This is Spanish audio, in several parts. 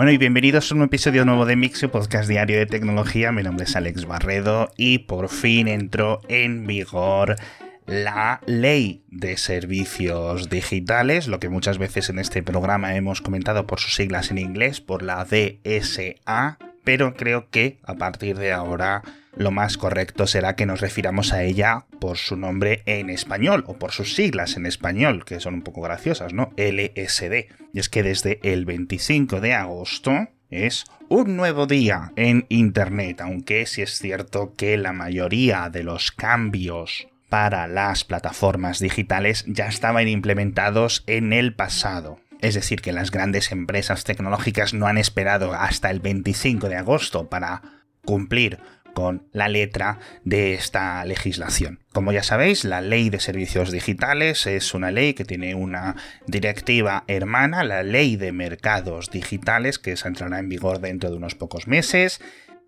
Bueno, y bienvenidos a un episodio nuevo de Mixio, podcast diario de tecnología. Mi nombre es Alex Barredo y por fin entró en vigor la ley de servicios digitales, lo que muchas veces en este programa hemos comentado por sus siglas en inglés, por la DSA, pero creo que a partir de ahora lo más correcto será que nos refiramos a ella por su nombre en español o por sus siglas en español, que son un poco graciosas, ¿no? LSD. Y es que desde el 25 de agosto es un nuevo día en Internet, aunque sí es cierto que la mayoría de los cambios para las plataformas digitales ya estaban implementados en el pasado. Es decir, que las grandes empresas tecnológicas no han esperado hasta el 25 de agosto para cumplir con la letra de esta legislación. Como ya sabéis, la ley de servicios digitales es una ley que tiene una directiva hermana, la ley de mercados digitales, que se entrará en vigor dentro de unos pocos meses.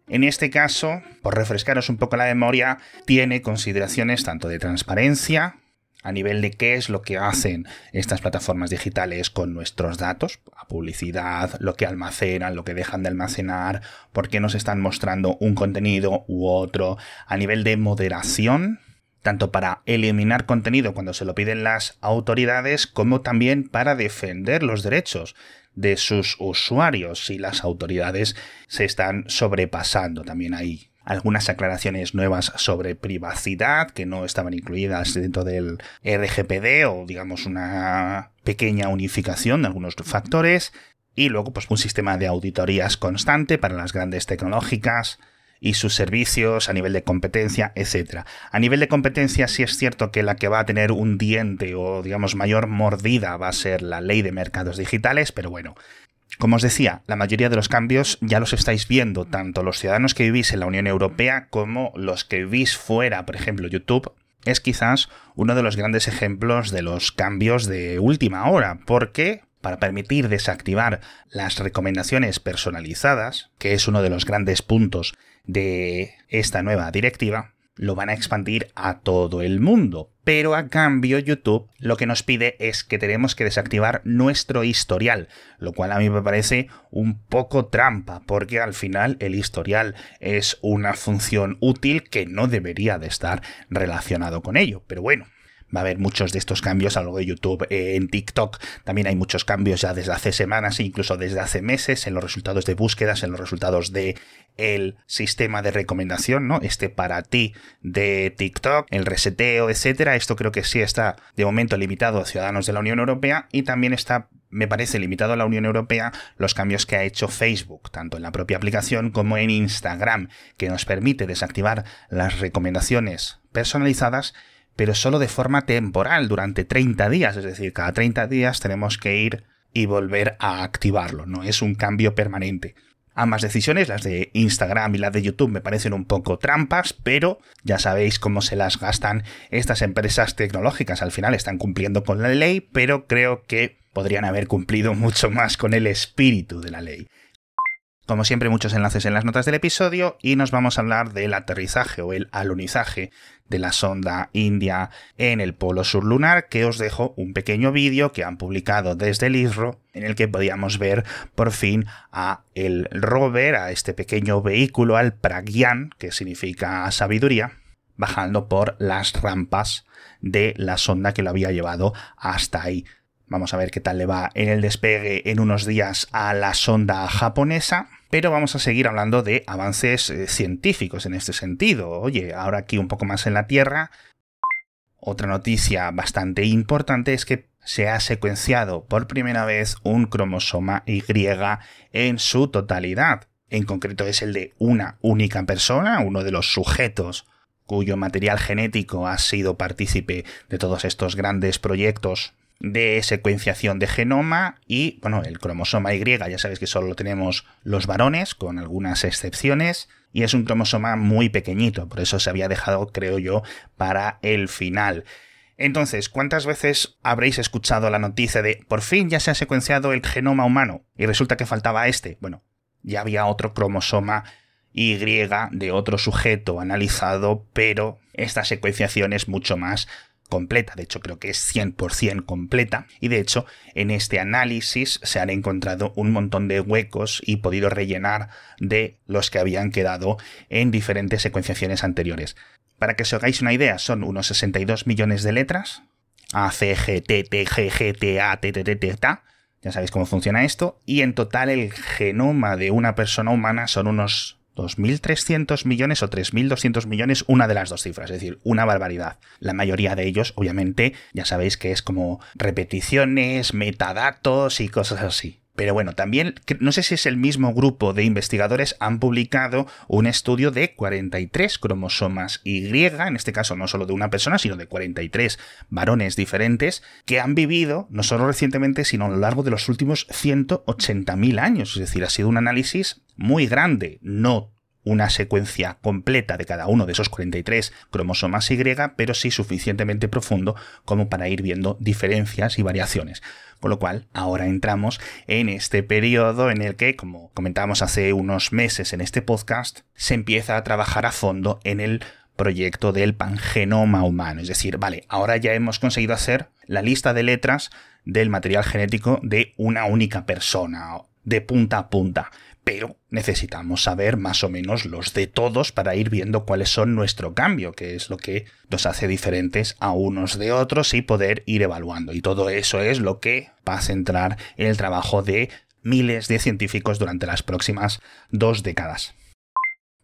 En este caso, por refrescaros un poco la memoria, tiene consideraciones tanto de transparencia, a nivel de qué es lo que hacen estas plataformas digitales con nuestros datos, la publicidad, lo que almacenan, lo que dejan de almacenar, por qué nos están mostrando un contenido u otro, a nivel de moderación, tanto para eliminar contenido cuando se lo piden las autoridades, como también para defender los derechos de sus usuarios si las autoridades se están sobrepasando también ahí algunas aclaraciones nuevas sobre privacidad que no estaban incluidas dentro del RGPD o digamos una pequeña unificación de algunos factores y luego pues un sistema de auditorías constante para las grandes tecnológicas y sus servicios a nivel de competencia, etc. A nivel de competencia sí es cierto que la que va a tener un diente o digamos mayor mordida va a ser la ley de mercados digitales, pero bueno, como os decía, la mayoría de los cambios ya los estáis viendo, tanto los ciudadanos que vivís en la Unión Europea como los que vivís fuera, por ejemplo, YouTube. Es quizás uno de los grandes ejemplos de los cambios de última hora, porque para permitir desactivar las recomendaciones personalizadas, que es uno de los grandes puntos de esta nueva directiva, lo van a expandir a todo el mundo. Pero a cambio YouTube lo que nos pide es que tenemos que desactivar nuestro historial, lo cual a mí me parece un poco trampa, porque al final el historial es una función útil que no debería de estar relacionado con ello. Pero bueno, va a haber muchos de estos cambios a lo de YouTube. Eh, en TikTok también hay muchos cambios ya desde hace semanas e incluso desde hace meses en los resultados de búsquedas, en los resultados de el sistema de recomendación, ¿no? Este para ti de TikTok, el reseteo, etcétera. Esto creo que sí está de momento limitado a ciudadanos de la Unión Europea y también está me parece limitado a la Unión Europea los cambios que ha hecho Facebook, tanto en la propia aplicación como en Instagram, que nos permite desactivar las recomendaciones personalizadas pero solo de forma temporal, durante 30 días, es decir, cada 30 días tenemos que ir y volver a activarlo, no es un cambio permanente. Ambas decisiones, las de Instagram y las de YouTube, me parecen un poco trampas, pero ya sabéis cómo se las gastan estas empresas tecnológicas. Al final están cumpliendo con la ley, pero creo que podrían haber cumplido mucho más con el espíritu de la ley. Como siempre, muchos enlaces en las notas del episodio y nos vamos a hablar del aterrizaje o el alunizaje de la sonda India en el polo sur lunar, que os dejo un pequeño vídeo que han publicado desde el ISRO en el que podíamos ver por fin a el rover, a este pequeño vehículo, al Pragyan, que significa sabiduría, bajando por las rampas de la sonda que lo había llevado hasta ahí. Vamos a ver qué tal le va en el despegue en unos días a la sonda japonesa. Pero vamos a seguir hablando de avances eh, científicos en este sentido. Oye, ahora aquí un poco más en la Tierra. Otra noticia bastante importante es que se ha secuenciado por primera vez un cromosoma Y en su totalidad. En concreto es el de una única persona, uno de los sujetos cuyo material genético ha sido partícipe de todos estos grandes proyectos de secuenciación de genoma y, bueno, el cromosoma Y, ya sabéis que solo lo tenemos los varones, con algunas excepciones, y es un cromosoma muy pequeñito, por eso se había dejado, creo yo, para el final. Entonces, ¿cuántas veces habréis escuchado la noticia de por fin ya se ha secuenciado el genoma humano y resulta que faltaba este? Bueno, ya había otro cromosoma Y de otro sujeto analizado, pero esta secuenciación es mucho más completa, de hecho creo que es 100% completa, y de hecho en este análisis se han encontrado un montón de huecos y podido rellenar de los que habían quedado en diferentes secuenciaciones anteriores. Para que os hagáis una idea, son unos 62 millones de letras, A, C, G, T, T, G, G, T, A, T, T, T, T, T, ya sabéis cómo funciona esto, y en total el genoma de una persona humana son unos 2.300 millones o 3.200 millones, una de las dos cifras, es decir, una barbaridad. La mayoría de ellos, obviamente, ya sabéis que es como repeticiones, metadatos y cosas así. Pero bueno, también, no sé si es el mismo grupo de investigadores, han publicado un estudio de 43 cromosomas Y, en este caso no solo de una persona, sino de 43 varones diferentes, que han vivido, no solo recientemente, sino a lo largo de los últimos 180.000 años. Es decir, ha sido un análisis muy grande, no una secuencia completa de cada uno de esos 43 cromosomas Y, pero sí suficientemente profundo como para ir viendo diferencias y variaciones. Con lo cual, ahora entramos en este periodo en el que, como comentábamos hace unos meses en este podcast, se empieza a trabajar a fondo en el proyecto del pangenoma humano. Es decir, vale, ahora ya hemos conseguido hacer la lista de letras del material genético de una única persona, de punta a punta pero necesitamos saber más o menos los de todos para ir viendo cuáles son nuestro cambio, que es lo que nos hace diferentes a unos de otros y poder ir evaluando. Y todo eso es lo que va a centrar en el trabajo de miles de científicos durante las próximas dos décadas.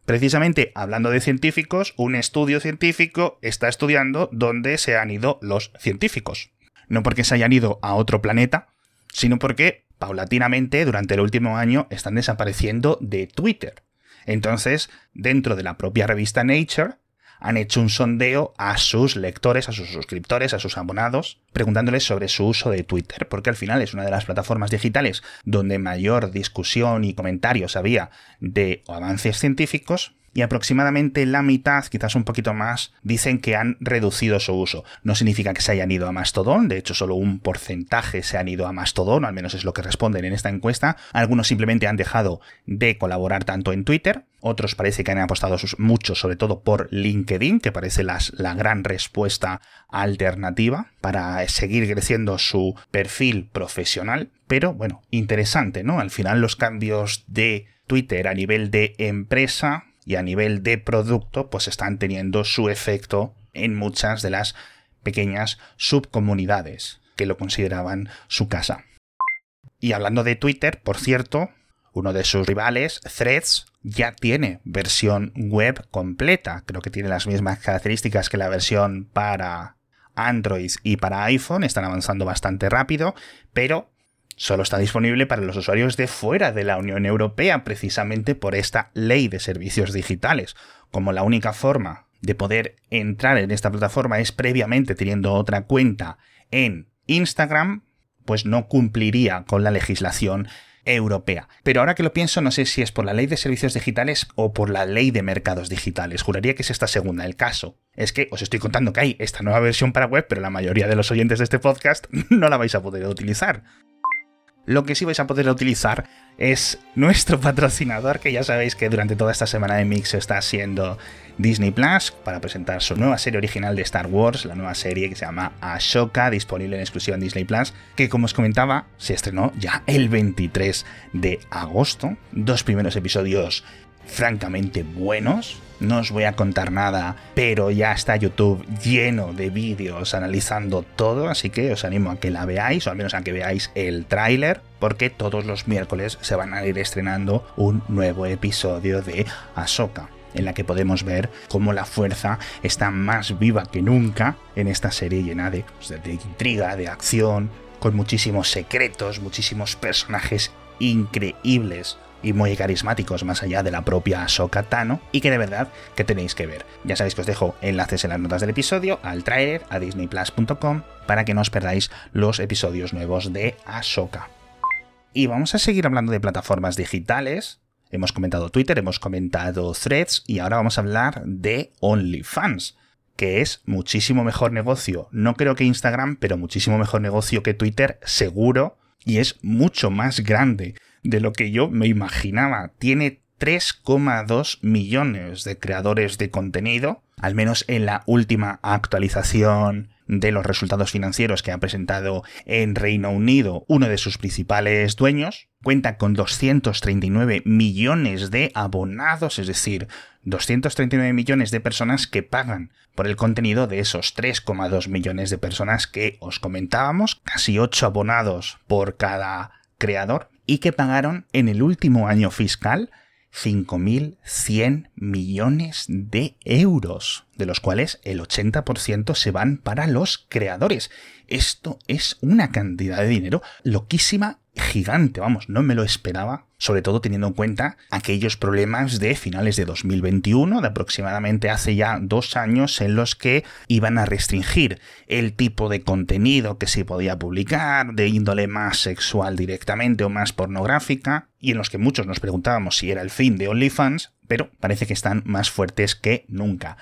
Precisamente hablando de científicos, un estudio científico está estudiando dónde se han ido los científicos. No porque se hayan ido a otro planeta, sino porque paulatinamente durante el último año están desapareciendo de Twitter. Entonces, dentro de la propia revista Nature, han hecho un sondeo a sus lectores, a sus suscriptores, a sus abonados, preguntándoles sobre su uso de Twitter, porque al final es una de las plataformas digitales donde mayor discusión y comentarios había de avances científicos, y aproximadamente la mitad, quizás un poquito más, dicen que han reducido su uso. No significa que se hayan ido a Mastodon, de hecho solo un porcentaje se han ido a Mastodon, al menos es lo que responden en esta encuesta. Algunos simplemente han dejado de colaborar tanto en Twitter, otros parece que han apostado mucho, sobre todo por LinkedIn, que parece la gran respuesta alternativa para seguir creciendo su perfil profesional. Pero bueno, interesante, ¿no? Al final los cambios de Twitter a nivel de empresa y a nivel de producto pues están teniendo su efecto en muchas de las pequeñas subcomunidades que lo consideraban su casa. Y hablando de Twitter, por cierto, uno de sus rivales, Threads, ya tiene versión web completa. Creo que tiene las mismas características que la versión para Android y para iPhone. Están avanzando bastante rápido, pero solo está disponible para los usuarios de fuera de la Unión Europea, precisamente por esta ley de servicios digitales. Como la única forma de poder entrar en esta plataforma es previamente teniendo otra cuenta en Instagram, pues no cumpliría con la legislación europea. Pero ahora que lo pienso, no sé si es por la ley de servicios digitales o por la ley de mercados digitales. Juraría que es esta segunda. El caso es que os estoy contando que hay esta nueva versión para web, pero la mayoría de los oyentes de este podcast no la vais a poder utilizar. Lo que sí vais a poder utilizar es nuestro patrocinador, que ya sabéis que durante toda esta semana de Mix está haciendo Disney Plus para presentar su nueva serie original de Star Wars, la nueva serie que se llama Ashoka, disponible en exclusiva en Disney Plus, que como os comentaba, se estrenó ya el 23 de agosto. Dos primeros episodios francamente buenos. No os voy a contar nada, pero ya está YouTube lleno de vídeos analizando todo, así que os animo a que la veáis, o al menos a que veáis el tráiler, porque todos los miércoles se van a ir estrenando un nuevo episodio de Ahsoka en la que podemos ver cómo la fuerza está más viva que nunca en esta serie llena de, pues, de intriga, de acción, con muchísimos secretos, muchísimos personajes increíbles y muy carismáticos más allá de la propia Ahsoka Tano y que de verdad que tenéis que ver. Ya sabéis que os dejo enlaces en las notas del episodio, al trailer, a disneyplus.com para que no os perdáis los episodios nuevos de Ahsoka. Y vamos a seguir hablando de plataformas digitales. Hemos comentado Twitter, hemos comentado Threads y ahora vamos a hablar de OnlyFans que es muchísimo mejor negocio. No creo que Instagram, pero muchísimo mejor negocio que Twitter, seguro. Y es mucho más grande de lo que yo me imaginaba. Tiene 3,2 millones de creadores de contenido, al menos en la última actualización de los resultados financieros que ha presentado en Reino Unido uno de sus principales dueños. Cuenta con 239 millones de abonados, es decir, 239 millones de personas que pagan por el contenido de esos 3,2 millones de personas que os comentábamos, casi 8 abonados por cada creador, y que pagaron en el último año fiscal 5.100 millones de euros, de los cuales el 80% se van para los creadores. Esto es una cantidad de dinero loquísima gigante, vamos, no me lo esperaba, sobre todo teniendo en cuenta aquellos problemas de finales de 2021, de aproximadamente hace ya dos años, en los que iban a restringir el tipo de contenido que se podía publicar, de índole más sexual directamente o más pornográfica, y en los que muchos nos preguntábamos si era el fin de OnlyFans, pero parece que están más fuertes que nunca.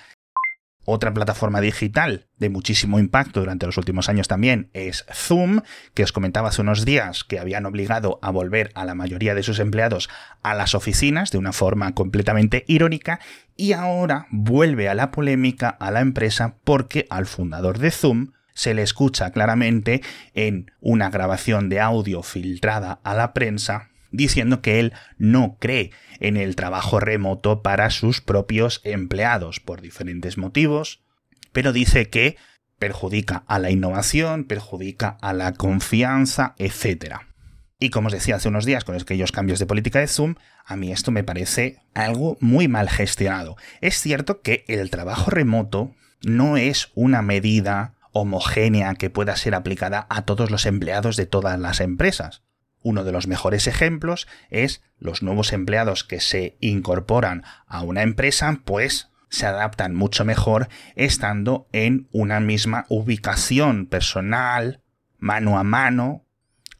Otra plataforma digital de muchísimo impacto durante los últimos años también es Zoom, que os comentaba hace unos días que habían obligado a volver a la mayoría de sus empleados a las oficinas de una forma completamente irónica y ahora vuelve a la polémica a la empresa porque al fundador de Zoom se le escucha claramente en una grabación de audio filtrada a la prensa diciendo que él no cree en el trabajo remoto para sus propios empleados por diferentes motivos, pero dice que perjudica a la innovación, perjudica a la confianza, etc. Y como os decía hace unos días con aquellos cambios de política de Zoom, a mí esto me parece algo muy mal gestionado. Es cierto que el trabajo remoto no es una medida homogénea que pueda ser aplicada a todos los empleados de todas las empresas. Uno de los mejores ejemplos es los nuevos empleados que se incorporan a una empresa, pues se adaptan mucho mejor estando en una misma ubicación personal, mano a mano,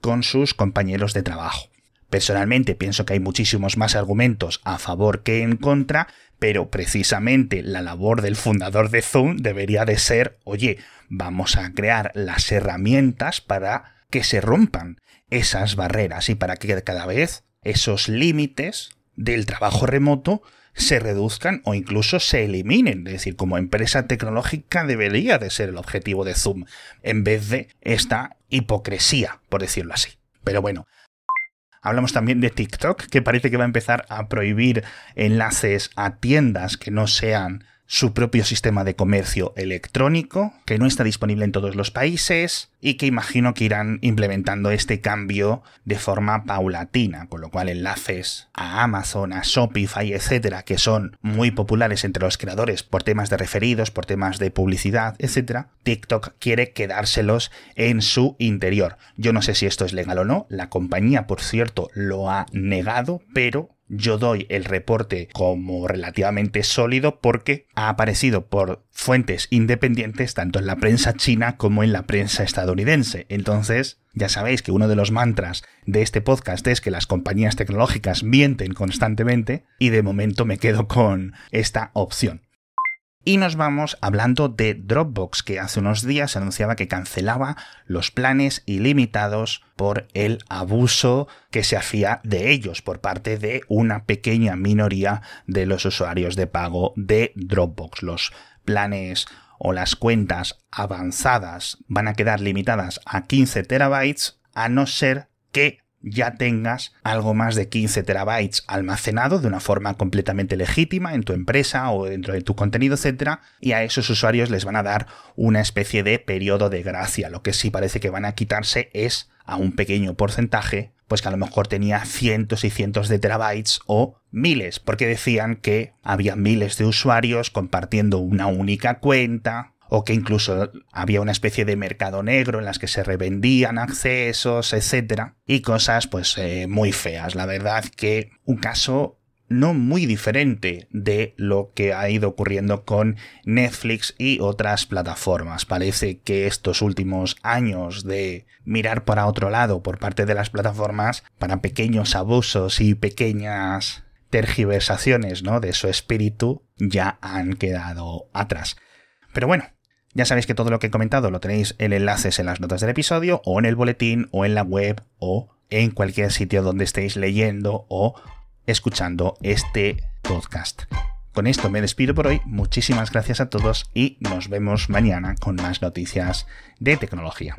con sus compañeros de trabajo. Personalmente pienso que hay muchísimos más argumentos a favor que en contra, pero precisamente la labor del fundador de Zoom debería de ser, oye, vamos a crear las herramientas para que se rompan esas barreras y para que cada vez esos límites del trabajo remoto se reduzcan o incluso se eliminen. Es decir, como empresa tecnológica debería de ser el objetivo de Zoom, en vez de esta hipocresía, por decirlo así. Pero bueno, Hablamos también de TikTok, que parece que va a empezar a prohibir enlaces a tiendas que no sean su propio sistema de comercio electrónico, que no está disponible en todos los países y que imagino que irán implementando este cambio de forma paulatina, con lo cual enlaces a Amazon, a Shopify, etcétera, que son muy populares entre los creadores por temas de referidos, por temas de publicidad, etcétera, TikTok quiere quedárselos en su interior. Yo no sé si esto es legal o no, la compañía, por cierto, lo ha negado, pero yo doy el reporte como relativamente sólido porque ha aparecido por fuentes independientes tanto en la prensa china como en la prensa estadounidense. Entonces, ya sabéis que uno de los mantras de este podcast es que las compañías tecnológicas mienten constantemente y de momento me quedo con esta opción. Y nos vamos hablando de Dropbox, que hace unos días anunciaba que cancelaba los planes ilimitados por el abuso que se hacía de ellos por parte de una pequeña minoría de los usuarios de pago de Dropbox. Los planes o las cuentas avanzadas van a quedar limitadas a 15 terabytes a no ser que ya tengas algo más de 15 terabytes almacenado de una forma completamente legítima en tu empresa o dentro de tu contenido, etc. Y a esos usuarios les van a dar una especie de periodo de gracia. Lo que sí parece que van a quitarse es a un pequeño porcentaje, pues que a lo mejor tenía cientos y cientos de terabytes o miles, porque decían que había miles de usuarios compartiendo una única cuenta, o que incluso había una especie de mercado negro en las que se revendían accesos, etcétera, y cosas pues eh, muy feas. La verdad que un caso no muy diferente de lo que ha ido ocurriendo con Netflix y otras plataformas. Parece que estos últimos años de mirar para otro lado por parte de las plataformas para pequeños abusos y pequeñas tergiversaciones ¿no? de su espíritu ya han quedado atrás. Pero bueno, ya sabéis que todo lo que he comentado lo tenéis en enlaces en las notas del episodio, o en el boletín, o en la web, o en cualquier sitio donde estéis leyendo o escuchando este podcast. Con esto me despido por hoy, muchísimas gracias a todos y nos vemos mañana con más noticias de tecnología.